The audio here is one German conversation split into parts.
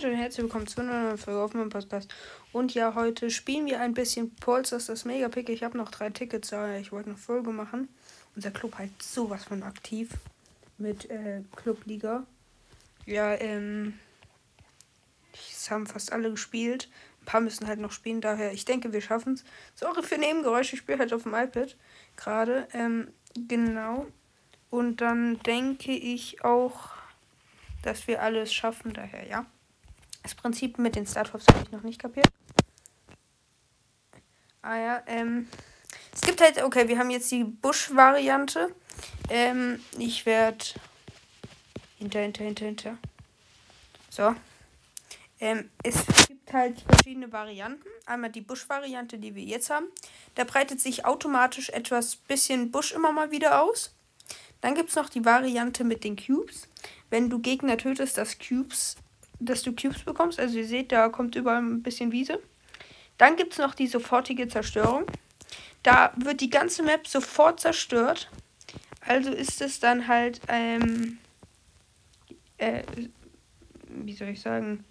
Leute, herzlich willkommen zu einer neuen Folge auf meinem Podcast. Und ja, heute spielen wir ein bisschen Polsters, das Mega-Pick. Ich habe noch drei Tickets, aber ich wollte eine Folge machen. Unser Club halt sowas von aktiv mit äh, Clubliga. Ja, ähm, es haben fast alle gespielt. Ein paar müssen halt noch spielen, daher, ich denke, wir schaffen es. Sorry für Nebengeräusche, ich spiele halt auf dem iPad gerade. Ähm, genau. Und dann denke ich auch dass wir alles schaffen. Daher, ja. Das Prinzip mit den Starthops habe ich noch nicht kapiert. Ah ja, ähm. Es gibt halt, okay, wir haben jetzt die Busch-Variante. Ähm, ich werde. Hinter, hinter, hinter, hinter. So. Ähm, es gibt halt verschiedene Varianten. Einmal die Busch-Variante, die wir jetzt haben. Da breitet sich automatisch etwas bisschen Busch immer mal wieder aus. Dann gibt es noch die Variante mit den Cubes wenn du Gegner tötest, dass Cubes, dass du Cubes bekommst. Also ihr seht, da kommt überall ein bisschen Wiese. Dann gibt es noch die sofortige Zerstörung. Da wird die ganze Map sofort zerstört. Also ist es dann halt, ähm, äh, wie soll ich sagen?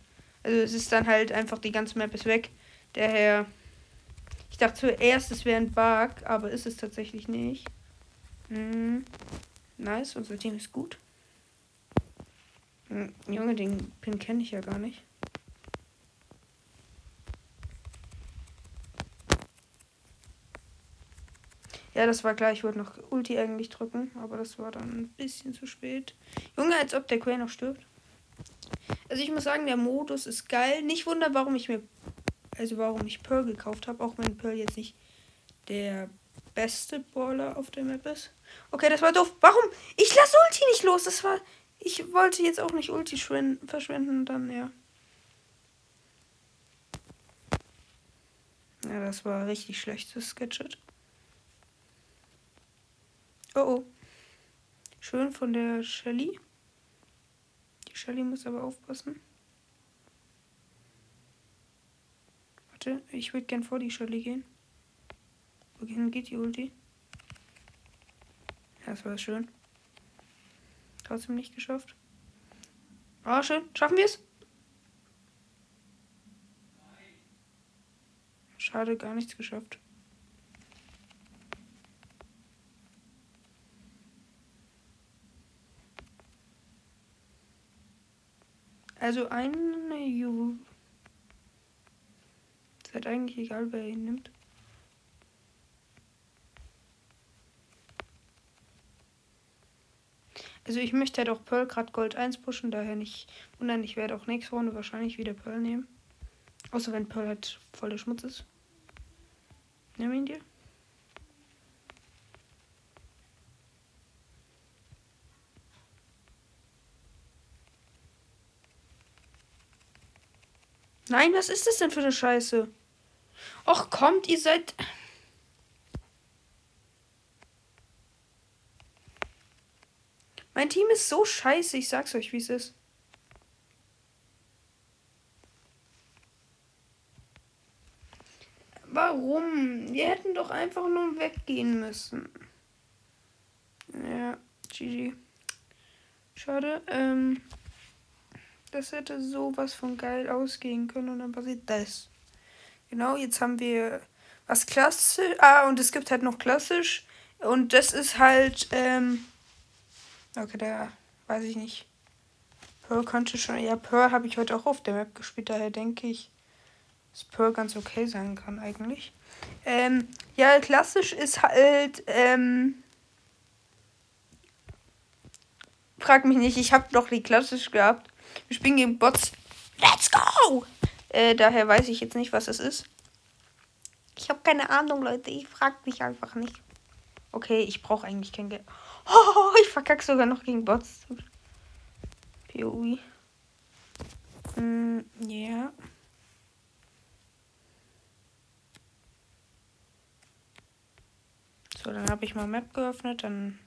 Also es ist dann halt einfach, die ganze Map ist weg. Daher, ich dachte zuerst, es wäre ein Bug, aber ist es tatsächlich nicht. Hm. Nice, unser Team ist gut. Hm, Junge, den Pin kenne ich ja gar nicht. Ja, das war klar. Ich wollte noch Ulti eigentlich drücken, aber das war dann ein bisschen zu spät. Junge, als ob der Quay noch stirbt. Also ich muss sagen, der Modus ist geil. Nicht wunder, warum ich mir, also warum ich Pearl gekauft habe, auch wenn Pearl jetzt nicht der beste Baller auf der Map ist. Okay, das war doof. Warum? Ich lasse Ulti nicht los. Das war ich wollte jetzt auch nicht Ulti verschwenden, dann ja. Ja, das war richtig schlechtes Sketchet. Oh oh. Schön von der Shelly. Die Shelly muss aber aufpassen. Warte, ich würde gern vor die Shelly gehen. Wohin geht die Ulti? Ja, das war schön. Trotzdem nicht geschafft. Ah, oh, schön. Schaffen wir es? Schade, gar nichts geschafft. Also eine Ju. Ist halt eigentlich egal, wer ihn nimmt. Also ich möchte halt auch Pearl gerade Gold 1 pushen, daher nicht wundern, ich werde auch nächste Runde wahrscheinlich wieder Pearl nehmen. Außer wenn Pearl halt voller Schmutz ist. Nimm ihn dir. Nein, was ist das denn für eine Scheiße? Och, kommt, ihr seid. Mein Team ist so scheiße, ich sag's euch, wie es ist. Warum? Wir hätten doch einfach nur weggehen müssen. Ja, GG. Schade. Ähm, das hätte sowas von geil ausgehen können und dann passiert das. Genau, jetzt haben wir was klassisch. Ah, und es gibt halt noch klassisch. Und das ist halt, ähm, Okay, der weiß ich nicht. Pearl könnte schon. Ja, Pearl habe ich heute auch auf der Map gespielt, daher denke ich, dass Pearl ganz okay sein kann eigentlich. Ähm, ja, klassisch ist halt, ähm, frag mich nicht, ich habe doch die klassisch gehabt. Wir spielen gegen Bots. Let's go! Äh, daher weiß ich jetzt nicht, was es ist. Ich habe keine Ahnung, Leute. Ich frag mich einfach nicht. Okay, ich brauche eigentlich kein Geld. Oh, ich verkacke sogar noch gegen Bots. POI. Mm. Yeah. So, dann habe ich mal Map geöffnet. Dann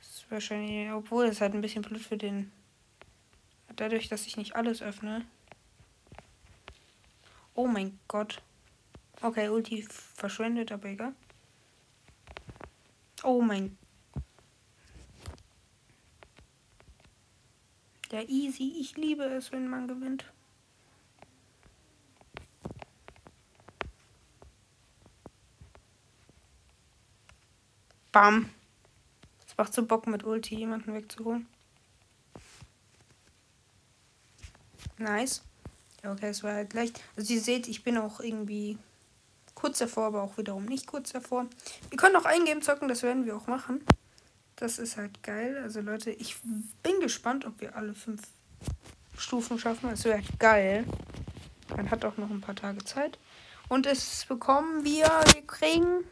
ist wahrscheinlich, obwohl es halt ein bisschen blöd für den. Dadurch, dass ich nicht alles öffne. Oh mein Gott. Okay, Ulti verschwendet, aber egal. Oh mein Ja, easy. Ich liebe es, wenn man gewinnt. Bam. Es macht so Bock mit Ulti, jemanden wegzuholen. Nice. Ja, okay, es war halt leicht. Also ihr seht, ich bin auch irgendwie kurz davor, aber auch wiederum nicht kurz davor. Wir können auch ein Game zocken, das werden wir auch machen. Das ist halt geil. Also Leute, ich bin gespannt, ob wir alle fünf Stufen schaffen. Das wäre geil. Man hat auch noch ein paar Tage Zeit. Und es bekommen wir, wir kriegen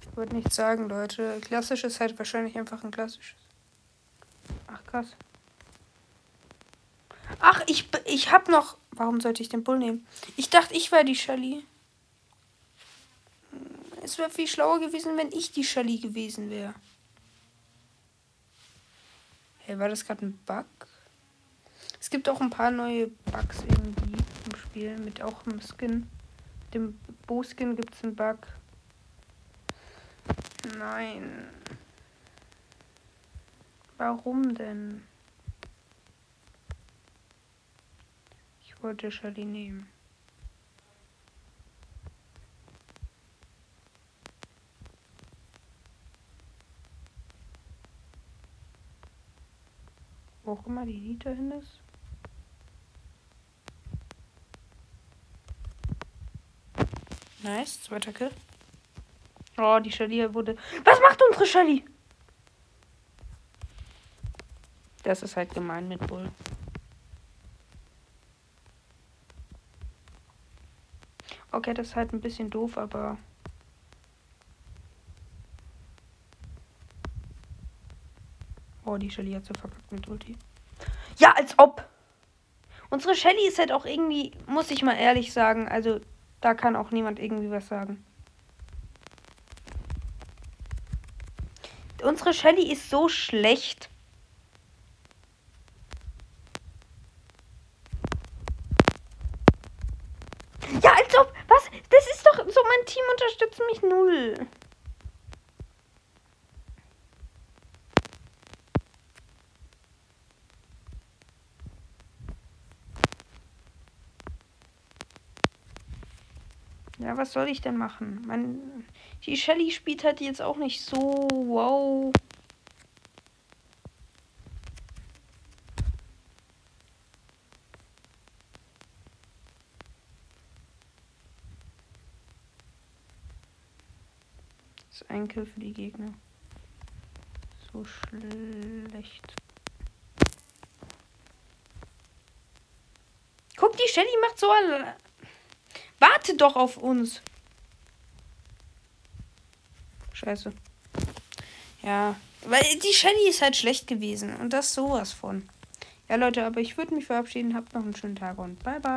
Ich würde nicht sagen, Leute. Klassisch ist halt wahrscheinlich einfach ein klassisches. Ach, krass. Ach, ich, ich hab noch. Warum sollte ich den Bull nehmen? Ich dachte, ich wäre die Shelly. Es wäre viel schlauer gewesen, wenn ich die Shelly gewesen wäre. Hey, war das gerade ein Bug? Es gibt auch ein paar neue Bugs irgendwie im Spiel. Mit auch im Skin. Dem Bo-Skin gibt es einen Bug. Nein. Warum denn? Wollte Shelly nehmen. Wo auch immer die Nita hin ist. Nice, zweiter Kill. Oh, die Shelly wurde. Was macht unsere Shelly? Das ist halt gemein mit Bull. Okay, das ist halt ein bisschen doof, aber. Oh, die Shelly hat so verkackt mit Ulti. Ja, als ob. Unsere Shelly ist halt auch irgendwie, muss ich mal ehrlich sagen, also da kann auch niemand irgendwie was sagen. Unsere Shelly ist so schlecht. Ja, als ob. Was? Das ist doch so, mein Team unterstützt mich null. Ja, was soll ich denn machen? Mein, die Shelly spielt halt jetzt auch nicht so wow. Das ist ein Kill für die Gegner. So schlecht. Guck, die Shelly macht so Warte doch auf uns. Scheiße. Ja, weil die Shelly ist halt schlecht gewesen. Und das sowas von. Ja, Leute, aber ich würde mich verabschieden. Habt noch einen schönen Tag und bye bye.